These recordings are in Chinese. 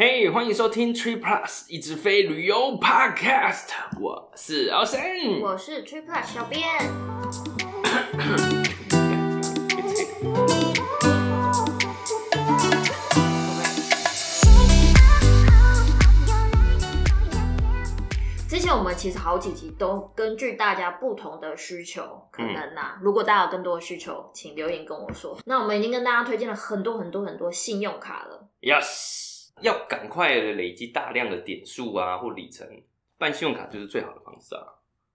嘿，欢迎收听 Tree Plus 一直飞旅游 Podcast，我是 Austin，我是 Tree Plus 小编。之前我们其实好几集都根据大家不同的需求，可能呐、啊，嗯、如果大家有更多的需求，请留言跟我说。那我们已经跟大家推荐了很多很多很多信用卡了。Yes。要赶快的累积大量的点数啊，或里程，办信用卡就是最好的方式啊。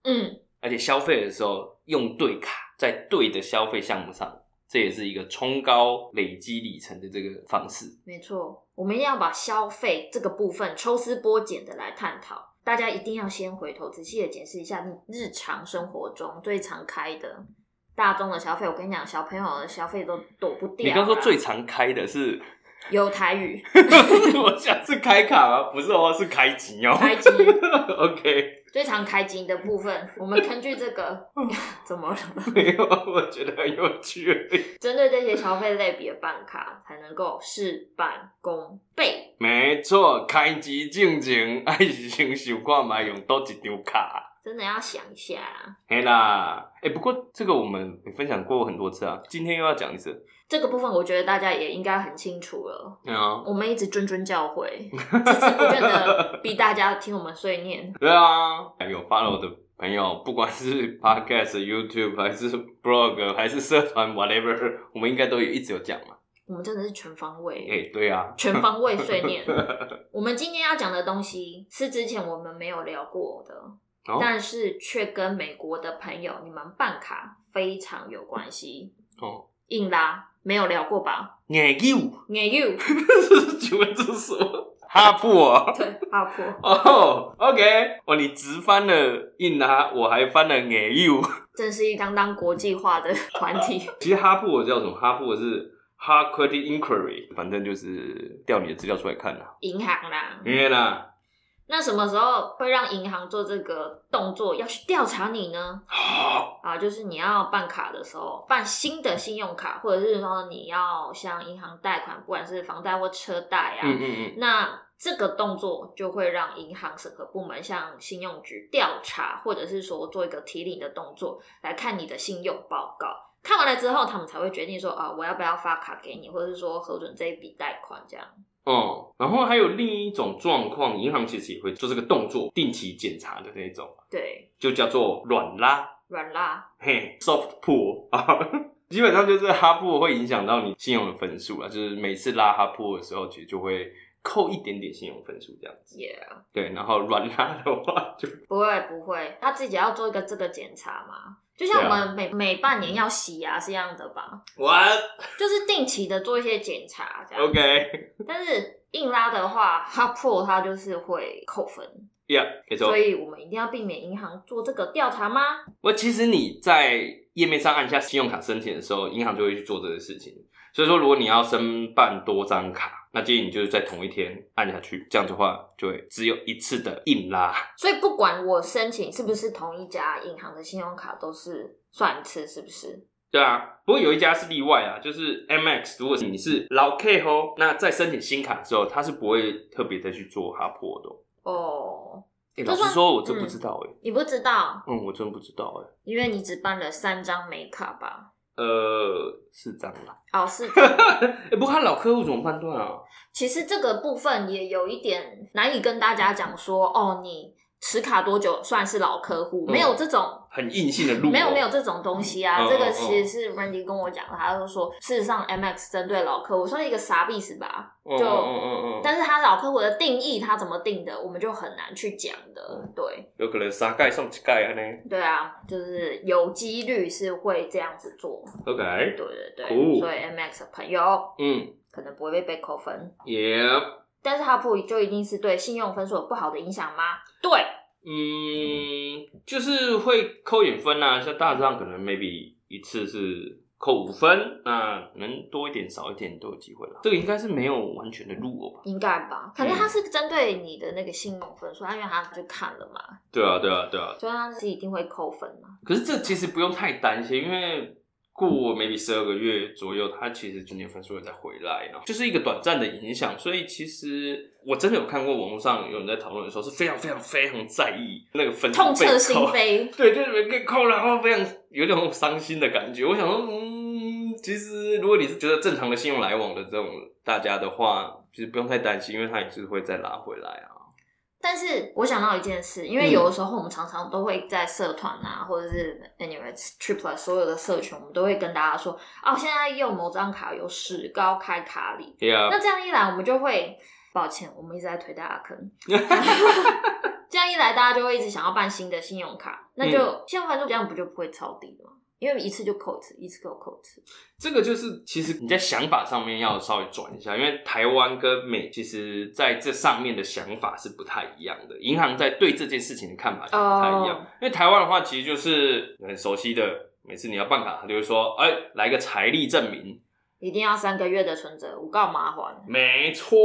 嗯，而且消费的时候用对卡，在对的消费项目上，这也是一个冲高累积里程的这个方式。没错，我们一定要把消费这个部分抽丝剥茧的来探讨。大家一定要先回头仔细的检视一下你日常生活中最常开的大众的消费。我跟你讲，小朋友的消费都躲不掉。你刚说最常开的是？有台语，我下次开卡吗？不是哦，是开机哦。开机，OK。最常开机的部分，我们根据这个，怎么了？没有，我觉得很有趣。针对这些消费类别的办卡，才能够事半功倍。没错，开机进前，爱是先想看嘛，用多一张卡。真的要想一下啦。嘿啦，哎、欸，不过这个我们也分享过很多次啊，今天又要讲一次。这个部分我觉得大家也应该很清楚了。对啊，我们一直谆谆教诲，孜孜不倦的逼大家听我们碎念。对啊，有 follow 的朋友，不管是 podcast、YouTube 还是 blog 还是社团 whatever，我们应该都有一直有讲嘛。我们真的是全方位。哎、欸，对啊，全方位碎念。我们今天要讲的东西是之前我们没有聊过的。Oh? 但是却跟美国的朋友你们办卡非常有关系哦。Oh. 硬拉没有聊过吧？眼 you 眼 you，请问这是什么？哈普啊？对，哈普。哦、oh,，OK，哦，你直翻了硬拉，我还翻了眼 you，真是一相当国际化的 团体。其实哈普我叫什么？哈普我是 Hard Credit Inquiry，反正就是调你的资料出来看啦。银行啦，因为啦。那什么时候会让银行做这个动作，要去调查你呢？啊，就是你要办卡的时候，办新的信用卡，或者是说你要向银行贷款，不管是房贷或车贷啊，嗯嗯嗯，那这个动作就会让银行审核部门向信用局调查，或者是说做一个提领的动作，来看你的信用报告。看完了之后，他们才会决定说啊，我要不要发卡给你，或者是说核准这一笔贷款这样。哦，然后还有另一种状况，银行其实也会做这个动作，定期检查的那种，对，就叫做软拉，软拉，嘿，soft pull 啊，基本上就是 hard pull 会影响到你信用的分数啊，就是每次拉 hard pull 的时候，其实就会扣一点点信用分数这样子，yeah，对，然后软拉的话就不会不会，他自己要做一个这个检查嘛。就像我们每、啊、每半年要洗牙是一样的吧？What？就是定期的做一些检查，这样。OK。但是硬拉的话，它破它就是会扣分。Yeah，没错。所以我们一定要避免银行做这个调查吗？我其实你在页面上按下信用卡申请的时候，银行就会去做这个事情。所以说，如果你要申办多张卡。那建议你就是在同一天按下去，这样的话就会只有一次的硬拉。所以不管我申请是不是同一家银行的信用卡，都是算一次，是不是？对啊，不过有一家是例外啊，就是 MX。如果你是老客户，那在申请新卡的时候，他是不会特别再去做哈破的。哦，欸、老实说，我真不知道哎、欸嗯。你不知道？嗯，我真不知道哎、欸。因为你只办了三张美卡吧？呃，是蟑螂。哦，四张。哎、欸，不过他老客户怎么判断啊？其实这个部分也有一点难以跟大家讲说，哦，你。持卡多久算是老客户？没有这种、嗯、很硬性的路、哦，没有没有这种东西啊。嗯、这个其实是 Randy 跟我讲的，他就说，事实上 MX 针对老客户算是一个傻逼是吧？就，嗯嗯嗯嗯、但是他老客户的定义，他怎么定的，我们就很难去讲的。对，有可能三盖送几盖啊呢？对啊，就是有几率是会这样子做。OK，对对对所以 MX 的朋友，嗯，可能不会被被扣分。Yep。但是哈普就一定是对信用分数有不好的影响吗？对，嗯，就是会扣点分啊，像大致上可能 maybe 一次是扣五分，那能多一点少一点都有机会啦。这个应该是没有完全的路哦吧？应该吧？可能他是针对你的那个信用分数，他、嗯、因为他就看了嘛。对啊，对啊，对啊，所以他是一定会扣分嘛。可是这其实不用太担心，因为过 maybe 十二个月左右，他其实今年分数会再回来，然后就是一个短暂的影响。所以其实我真的有看过网络上有人在讨论的时候，是非常非常非常在意那个分数痛彻心扉。对，就是被扣，然后非常有点伤心的感觉。我想说，嗯，其实如果你是觉得正常的信用来往的这种大家的话，其实不用太担心，因为它也是会再拉回来啊。但是我想到一件事，因为有的时候我们常常都会在社团啊，或者是 anyways Triple 所有的社群，我们都会跟大家说，哦，现在用某张卡有史高开卡礼。对啊。那这样一来，我们就会，抱歉，我们一直在推大家坑。这样一来，大家就会一直想要办新的信用卡，那就信用分数这样不就不会超低了吗？因为一次就扣一次，一次给我扣一次。这个就是，其实你在想法上面要稍微转一下，因为台湾跟美其实在这上面的想法是不太一样的。银行在对这件事情的看法是不太一样。Oh. 因为台湾的话，其实就是很熟悉的，每次你要办卡，他就会说：“哎，来个财力证明，一定要三个月的存折，我告麻烦。”没错，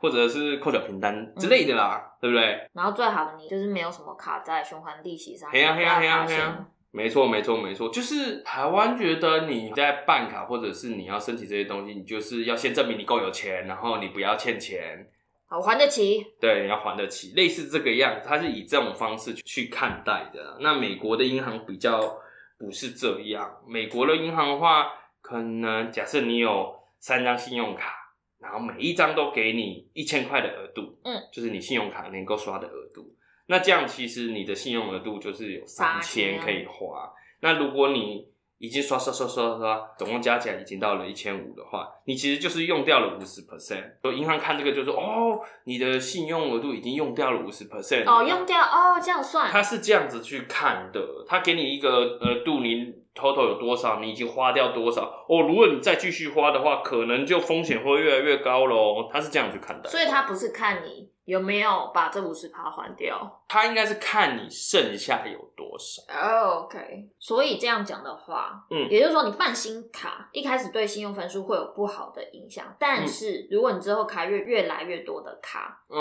或者是扣缴凭单之类的啦，嗯、对不对？然后最好的你就是没有什么卡在循环利息上，嘿呀嘿呀嘿呀嘿呀。没错，没错，没错，就是台湾觉得你在办卡或者是你要申请这些东西，你就是要先证明你够有钱，然后你不要欠钱，好还得起。对，你要还得起，类似这个样子，它是以这种方式去看待的。那美国的银行比较不是这样，美国的银行的话，可能假设你有三张信用卡，然后每一张都给你一千块的额度，嗯，就是你信用卡能够刷的额度。那这样其实你的信用额度就是有三千可以花。那如果你已经刷刷刷刷刷，总共加起来已经到了一千五的话，你其实就是用掉了五十 percent。所以银行看这个就说，哦，你的信用额度已经用掉了五十 percent。哦，用掉哦，这样算。他是这样子去看的，他给你一个额度，你 total 有多少，你已经花掉多少。哦，如果你再继续花的话，可能就风险会越来越高喽。他是这样去看的。所以他不是看你。有没有把这五十趴还掉？他应该是看你剩下有多少。Oh, OK，所以这样讲的话，嗯，也就是说，你办新卡一开始对信用分数会有不好的影响，但是如果你之后开越越来越多的卡，嗯，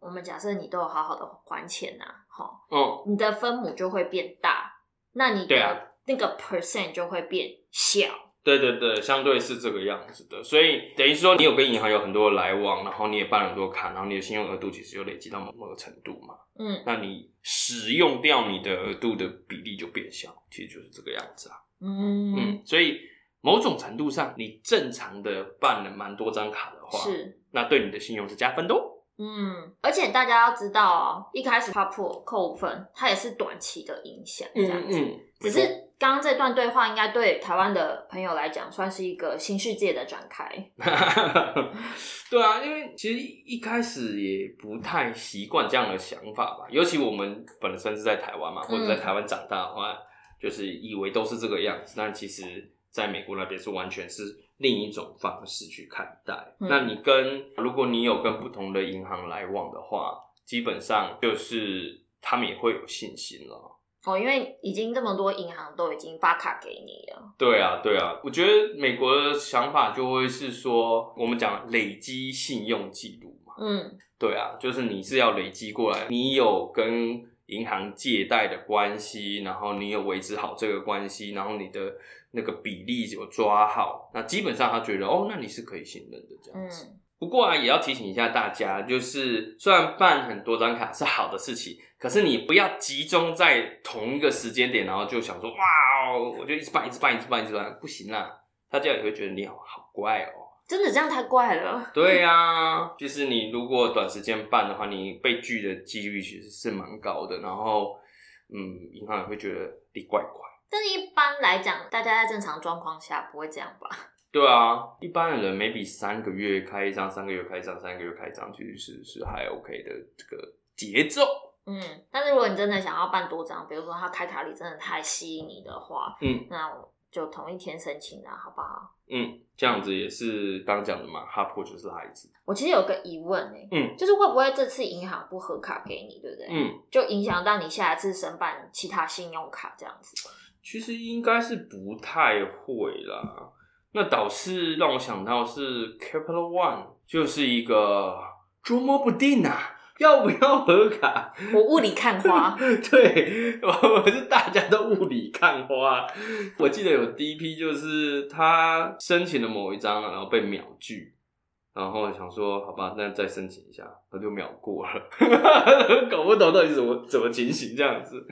我们假设你都有好好的还钱呐，哈，嗯，你的分母就会变大，那你的那个 percent 就会变小。对对对，相对是这个样子的，所以等于说你有跟银行有很多的来往，然后你也办了很多卡，然后你的信用额度其实就累积到某某个程度嘛。嗯，那你使用掉你的额度的比例就变小，其实就是这个样子啊。嗯嗯，所以某种程度上，你正常的办了蛮多张卡的话，是那对你的信用是加分的哦。嗯，而且大家要知道哦，一开始 POP 扣分，它也是短期的影响，这样子。嗯嗯，只是刚刚这段对话应该对台湾的朋友来讲，算是一个新世界的展开。对啊，因为其实一开始也不太习惯这样的想法吧，尤其我们本身是在台湾嘛，或者在台湾长大的话，嗯，就是以为都是这个样子，但其实在美国那边是完全是。另一种方式去看待，嗯、那你跟如果你有跟不同的银行来往的话，基本上就是他们也会有信心了。哦，因为已经这么多银行都已经发卡给你了。对啊，对啊，我觉得美国的想法就会是说，我们讲累积信用记录嘛。嗯，对啊，就是你是要累积过来，你有跟银行借贷的关系，然后你有维持好这个关系，然后你的。那个比例有抓好，那基本上他觉得哦，那你是可以信任的这样子。嗯、不过啊，也要提醒一下大家，就是虽然办很多张卡是好的事情，可是你不要集中在同一个时间点，然后就想说哇，哦我就一直办，一直办，一直办，一直办，不行啦，大家也会觉得你好好怪哦。真的这样太怪了。对呀、啊，就是你如果短时间办的话，你被拒的几率其实是蛮高的，然后嗯，银行也会觉得你怪怪。但是一般来讲，大家在正常状况下不会这样吧？对啊，一般的人 maybe 三个月开一张，三个月开一张，三个月开一张，其实是是还 OK 的这个节奏。嗯，但是如果你真的想要办多张，比如说他开卡里真的太吸引你的话，嗯，那我就同一天申请啊，好不好？嗯，这样子也是刚讲的嘛，HOPR 就是孩子。我其实有个疑问哎、欸，嗯，就是会不会这次银行不核卡给你，对不对？嗯，就影响到你下一次申办其他信用卡这样子。其实应该是不太会啦。那倒是让我想到是 Capital One，就是一个捉摸不定啊。要不要合卡？我雾里看花。对，我是大家都雾里看花。我记得有第一批，就是他申请了某一张，然后被秒拒，然后想说好吧，那再申请一下，他就秒过了。搞不懂到底怎么怎么情形这样子，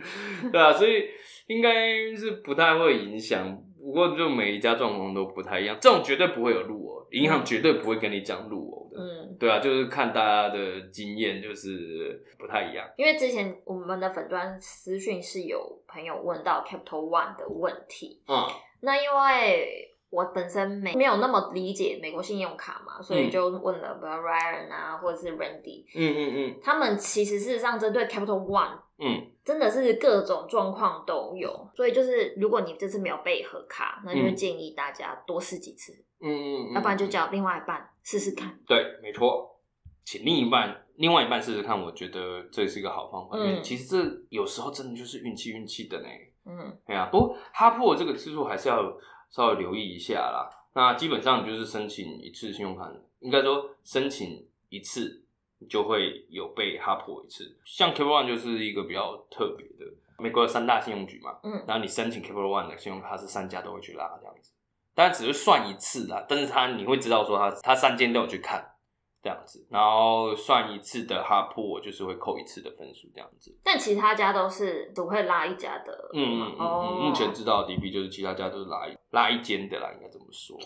对啊，所以应该是不太会影响。不过就每一家状况都不太一样，这种绝对不会有路哦，银行绝对不会跟你讲入偶的。嗯，对啊，就是看大家的经验，就是不太一样。因为之前我们的粉专私讯是有朋友问到 Capital One 的问题，嗯，那因为我本身没没有那么理解美国信用卡嘛，所以就问了，比如 Ryan 啊，或者是 Randy，嗯嗯嗯，他们其实事实上针对 Capital One。嗯，真的是各种状况都有，所以就是如果你这次没有被核卡，那就建议大家多试几次，嗯嗯，要不然就叫另外一半试试看。对，没错，请另一半另外一半试试看，我觉得这是一个好方法，嗯、因为其实这有时候真的就是运气运气的呢。嗯，对啊，不过哈珀这个次数还是要稍微留意一下啦。那基本上就是申请一次信用卡，应该说申请一次。就会有被哈破一次，像 Capital One 就是一个比较特别的，美国有三大信用局嘛，嗯，然后你申请 Capital One 的信用卡，它是三家都会去拉这样子，当然只是算一次啦，但是他你会知道说他他三间都有去看这样子，然后算一次的哈破，我就是会扣一次的分数这样子，但其他家都是只会拉一家的，嗯嗯嗯，目前知道的 DP 就是其他家都是拉一拉一间的啦，应该这么说，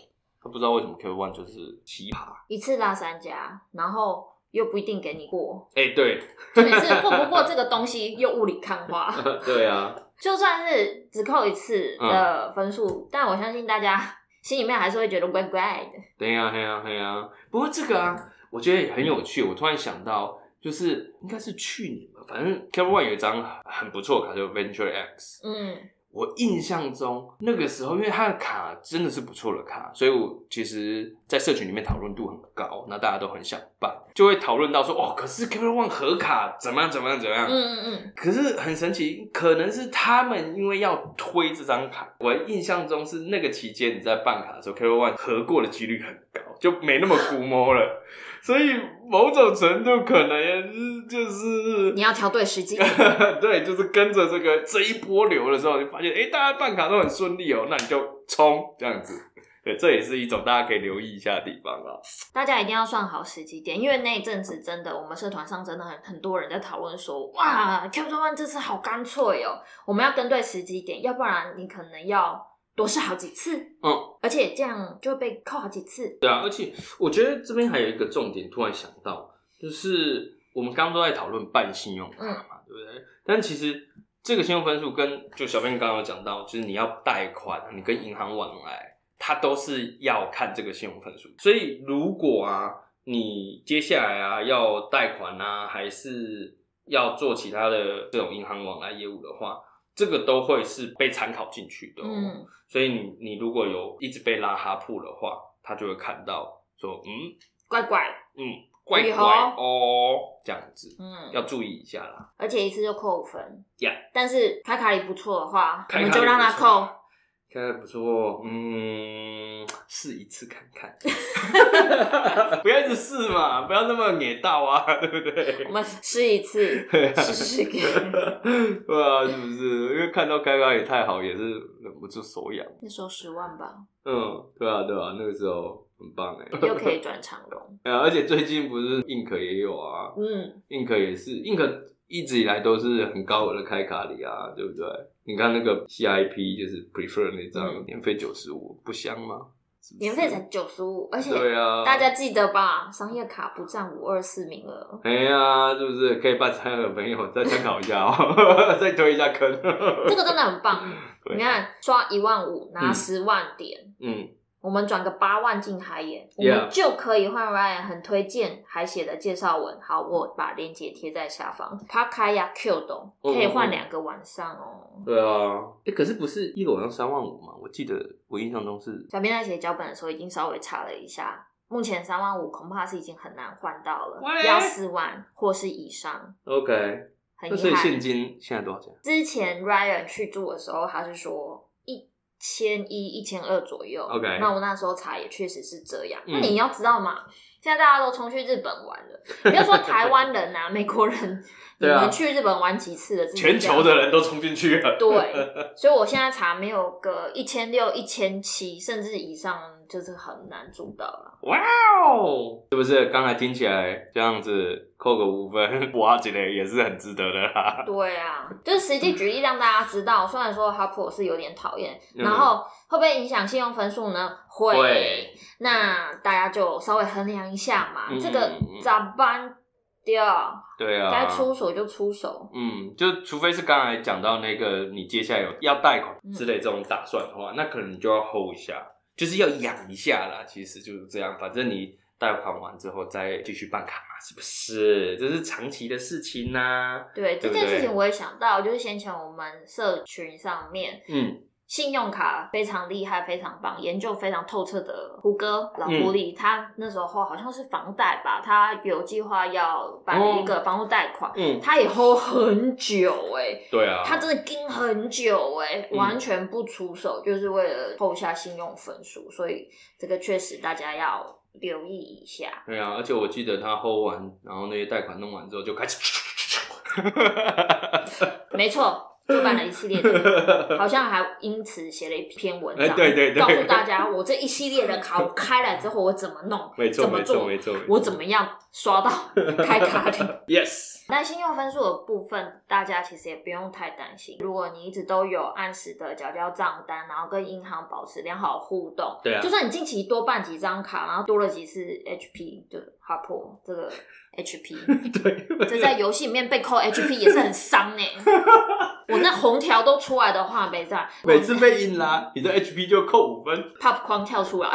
他不知道为什么 Capital One 就是奇葩，一次拉三家，然后。又不一定给你过，哎、欸，对，就每次过不过这个东西，又雾里看花。对啊，就算是只扣一次的分数，嗯、但我相信大家心里面还是会觉得怪怪的。对呀，对呀，对呀。不过这个啊，我觉得也很有趣。我突然想到，就是应该是去年吧，反正 Capital One 有一张很不错的卡，叫 Venture X。嗯。我印象中那个时候，因为他的卡真的是不错的卡，所以我其实，在社群里面讨论度很高，那大家都很想办，就会讨论到说，哦，可是 Capital One 合卡怎么样怎么样怎么样？嗯嗯嗯。可是很神奇，可能是他们因为要推这张卡，我印象中是那个期间你在办卡的时候，Capital One 合过的几率很高，就没那么估摸了。所以某种程度可能也是就是你要调对时机，对，就是跟着这个这一波流的时候，你发现哎，大家办卡都很顺利哦，那你就冲这样子。对，这也是一种大家可以留意一下的地方啊。大家一定要算好时机点，因为那一阵子真的，我们社团上真的很很多人在讨论说，哇，Capital One 这次好干脆哦，我们要跟对时机点，要不然你可能要。多试好几次，嗯，而且这样就会被扣好几次。对啊，而且我觉得这边还有一个重点，突然想到，就是我们刚刚都在讨论办信用卡嘛，嗯、对不对？但其实这个信用分数跟就小编刚刚有讲到，就是你要贷款，你跟银行往来，它都是要看这个信用分数。所以如果啊，你接下来啊要贷款啊，还是要做其他的这种银行往来业务的话。这个都会是被参考进去的，嗯，所以你你如果有一直被拉哈铺的话，他就会看到说，嗯，怪怪，嗯，怪怪哦，这样子，嗯，要注意一下啦。而且一次就扣五分，呀，但是卡卡里不错的话，我们就让他扣。开的不错，嗯，试一次看看，不要一直试嘛，不要那么野道啊，对不对？我们试一次，试试看，对啊，是不是？因为看到开发也太好，也是忍不住手痒。那时候十万吧。嗯，对啊，对啊，那个时候很棒哎，又可以转长荣。啊，而且最近不是 Ink 也有啊，嗯，Ink 也是 Ink。一直以来都是很高额的开卡礼啊，对不对？你看那个 CIP 就是 Prefer 那张年费九十五，不香吗？年费才九十五，而且对啊，大家记得吧？商业卡不占五二四名额。哎呀，是不是可以办餐的朋友再参考一下哦？再推一下坑。这个真的很棒，对你看刷一万五拿十万点，嗯。嗯我们转个八万进海眼我们就可以换 Ryan 很推荐海写的介绍文。好，我把链接贴在下方。p a k a y a Q 懂，可以换两个晚上哦。对啊，哎，可是不是一个晚上三万五吗？我记得我印象中是。小编在写脚本的时候已经稍微查了一下，目前三万五恐怕是已经很难换到了?要四万或是以上。OK，很所以。现金现在多少钱？之前 Ryan 去住的时候，他是说。千一、一千二左右。OK，那我那时候查也确实是这样。嗯、那你要知道嘛，现在大家都冲去日本玩了，不要说台湾人啊、美国人，你们去日本玩几次了？全球的人都冲进去了。对，所以我现在查没有个一千六、一千七，甚至以上，就是很难做到了。哇哦，是不是？刚才听起来这样子扣个五分，哇，觉得也是很值得的啦。对啊，就是实际举例让大家知道，虽然说哈普是有点讨厌，然后会不会影响信用分数呢？会。会那大家就稍微衡量一下嘛，嗯、这个咋办掉？对啊，该出手就出手。嗯，就除非是刚才讲到那个，你接下来有要贷款之类这种打算的话，嗯、那可能你就要 hold 一下。就是要养一下啦，其实就是这样。反正你贷款完之后再继续办卡嘛，是不是？这是长期的事情呐、啊。对，对对这件事情我也想到，就是先前我们社群上面，嗯。信用卡非常厉害，非常棒，研究非常透彻的胡歌老狐狸，嗯、他那时候好像是房贷吧，他有计划要办一个房屋贷款，哦、嗯，他也 hold 很久哎、欸，对啊，他真的盯很久哎、欸，完全不出手，嗯、就是为了 hold 下信用分数，所以这个确实大家要留意一下。对啊，而且我记得他 hold 完，然后那些贷款弄完之后就开始，没错。就办了一系列的，好像还因此写了一篇文章，欸、对对对，告诉大家我这一系列的卡我开了之后我怎么弄，没错怎么做，没错，我怎么样刷到 开卡的，yes。那信用分数的部分，大家其实也不用太担心。如果你一直都有按时的缴交账单，然后跟银行保持良好互动，对啊，就算你近期多办几张卡，然后多了几次 HP 的哈珀这个 HP，对，这在游戏里面被扣 HP 也是很伤呢。我那红条都出来的话，没在。每次被硬拉，你的 HP 就扣五分，pop 框跳出来，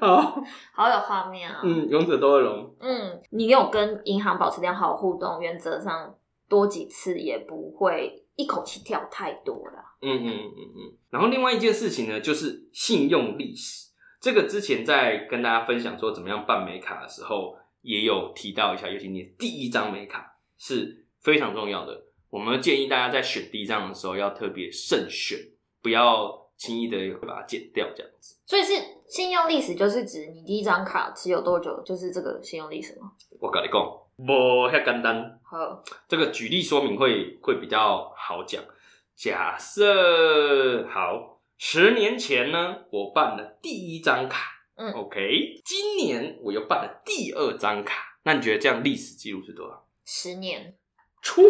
好，好有画面啊！嗯，勇者斗恶龙。嗯，你有跟银行保持良好互动，原则上多几次也不会一口气跳太多了。嗯嗯嗯嗯。然后另外一件事情呢，就是信用历史。这个之前在跟大家分享说怎么样办美卡的时候，也有提到一下，尤其你第一张美卡是非常重要的。我们建议大家在选第一张的时候要特别慎选，不要轻易的把它剪掉，这样子。所以是信用历史，就是指你第一张卡持有多久，就是这个信用历史吗？我跟你讲，不太简单。好，这个举例说明会会比较好讲。假设好，十年前呢，我办了第一张卡，嗯，OK，今年我又办了第二张卡，那你觉得这样历史记录是多少？十年。错。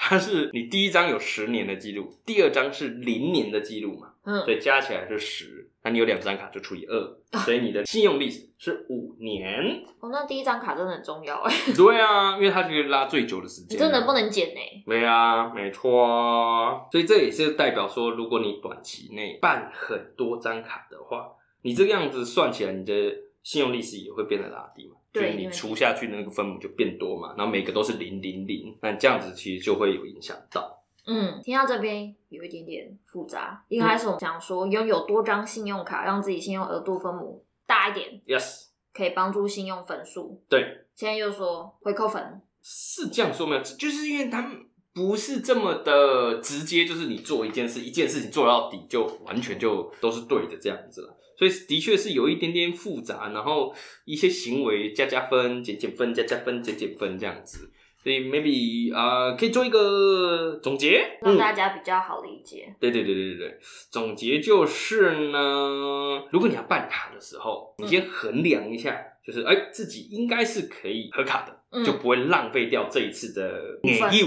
它是你第一张有十年的记录，第二张是零年的记录嘛？嗯，所以加起来是十。那你有两张卡就除以二，所以你的信用历史是五年。哦，那第一张卡真的很重要哎。对啊，因为它可以拉最久的时间。你真的不能减呢？对啊，没错。所以这也是代表说，如果你短期内办很多张卡的话，你这个样子算起来，你的信用历史也会变得拉低嘛。对，你除下去的那个分母就变多嘛，然后每个都是零零零，那这样子其实就会有影响到。嗯，听到这边有一点点复杂。一开始我们讲说拥有多张信用卡，让自己信用额度分母大一点，yes，可以帮助信用分数。对，现在又说回扣分，是这样说没有？就是因为他们不是这么的直接，就是你做一件事，一件事情做到底就完全就都是对的这样子了。所以的确是有一点点复杂，然后一些行为加加分、减减分、加加分、减减分这样子。所以 maybe 啊、呃，可以做一个总结，让大家比较好理解。嗯、对对对对对对，总结就是呢，如果你要办卡的时候，你先衡量一下，就是哎、欸，自己应该是可以合卡的，嗯、就不会浪费掉这一次的年优，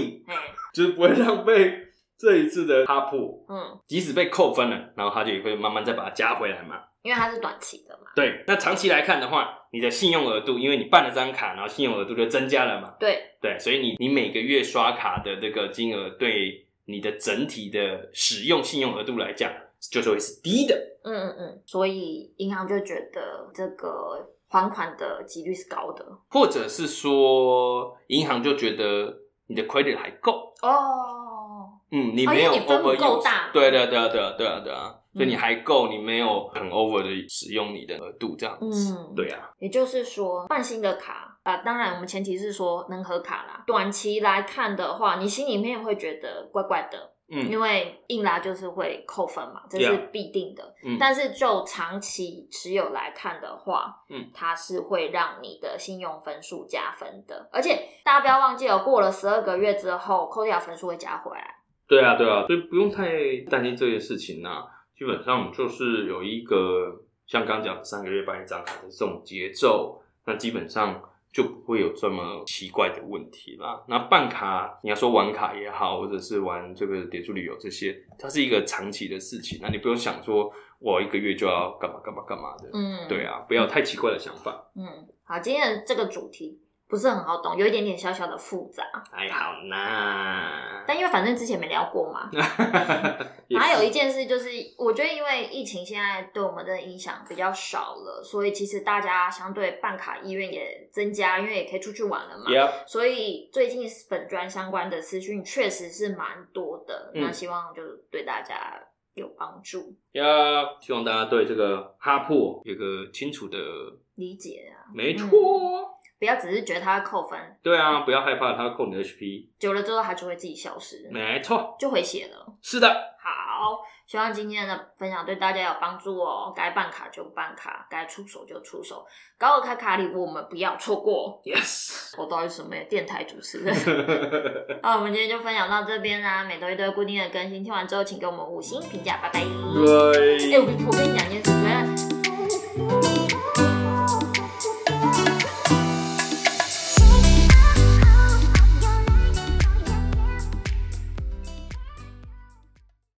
就是不会浪费这一次的哈珀。嗯，即使被扣分了，然后他就也会慢慢再把它加回来嘛。因为它是短期的嘛。对，那长期来看的话，你的信用额度，因为你办了张卡，然后信用额度就增加了嘛。对对，所以你你每个月刷卡的这个金额，对你的整体的使用信用额度来讲，就是会是低的。嗯嗯嗯，所以银行就觉得这个还款的几率是高的，或者是说银行就觉得你的 credit 还够哦。嗯，你没有 over 够大。对对对对对对啊。所以你还够，你没有很 over 的使用你的额度这样子，嗯，对啊。也就是说，换新的卡啊，当然我们前提是说能合卡啦。短期来看的话，你心里面会觉得怪怪的，嗯，因为硬拉就是会扣分嘛，这是必定的。嗯，但是就长期持有来看的话，嗯，它是会让你的信用分数加分的。而且大家不要忘记哦，过了十二个月之后，扣掉分数会加回来。对啊，对啊，所以不用太担心这些事情啊。基本上就是有一个像刚讲的三个月办一张卡的这种节奏，那基本上。就不会有这么奇怪的问题啦。那办卡，你要说玩卡也好，或者是玩这个点数旅游这些，它是一个长期的事情。那你不用想说我一个月就要干嘛干嘛干嘛的。嗯，对啊，不要太奇怪的想法。嗯，好，今天的这个主题。不是很好懂，有一点点小小的复杂。哎，好那，但因为反正之前没聊过嘛。还有一件事就是，我觉得因为疫情现在对我们的影响比较少了，所以其实大家相对办卡意愿也增加，因为也可以出去玩了嘛。Yep. 所以最近粉专相关的资讯确实是蛮多的。嗯、那希望就对大家有帮助。呀希望大家对这个哈破有个清楚的理解啊。没错。嗯不要只是觉得他会扣分，对啊，不要害怕它会扣你的 HP，久了之后他就会自己消失，没错，就回血了。是的，好，希望今天的分享对大家有帮助哦。该办卡就办卡，该出手就出手，高尔开卡礼物我们不要错过。Yes，我到底什么电台主持人？那我们今天就分享到这边啦，每周一都有固定的更新，听完之后请给我们五星评价，拜拜。对，哎、欸，我我跟你讲一件事，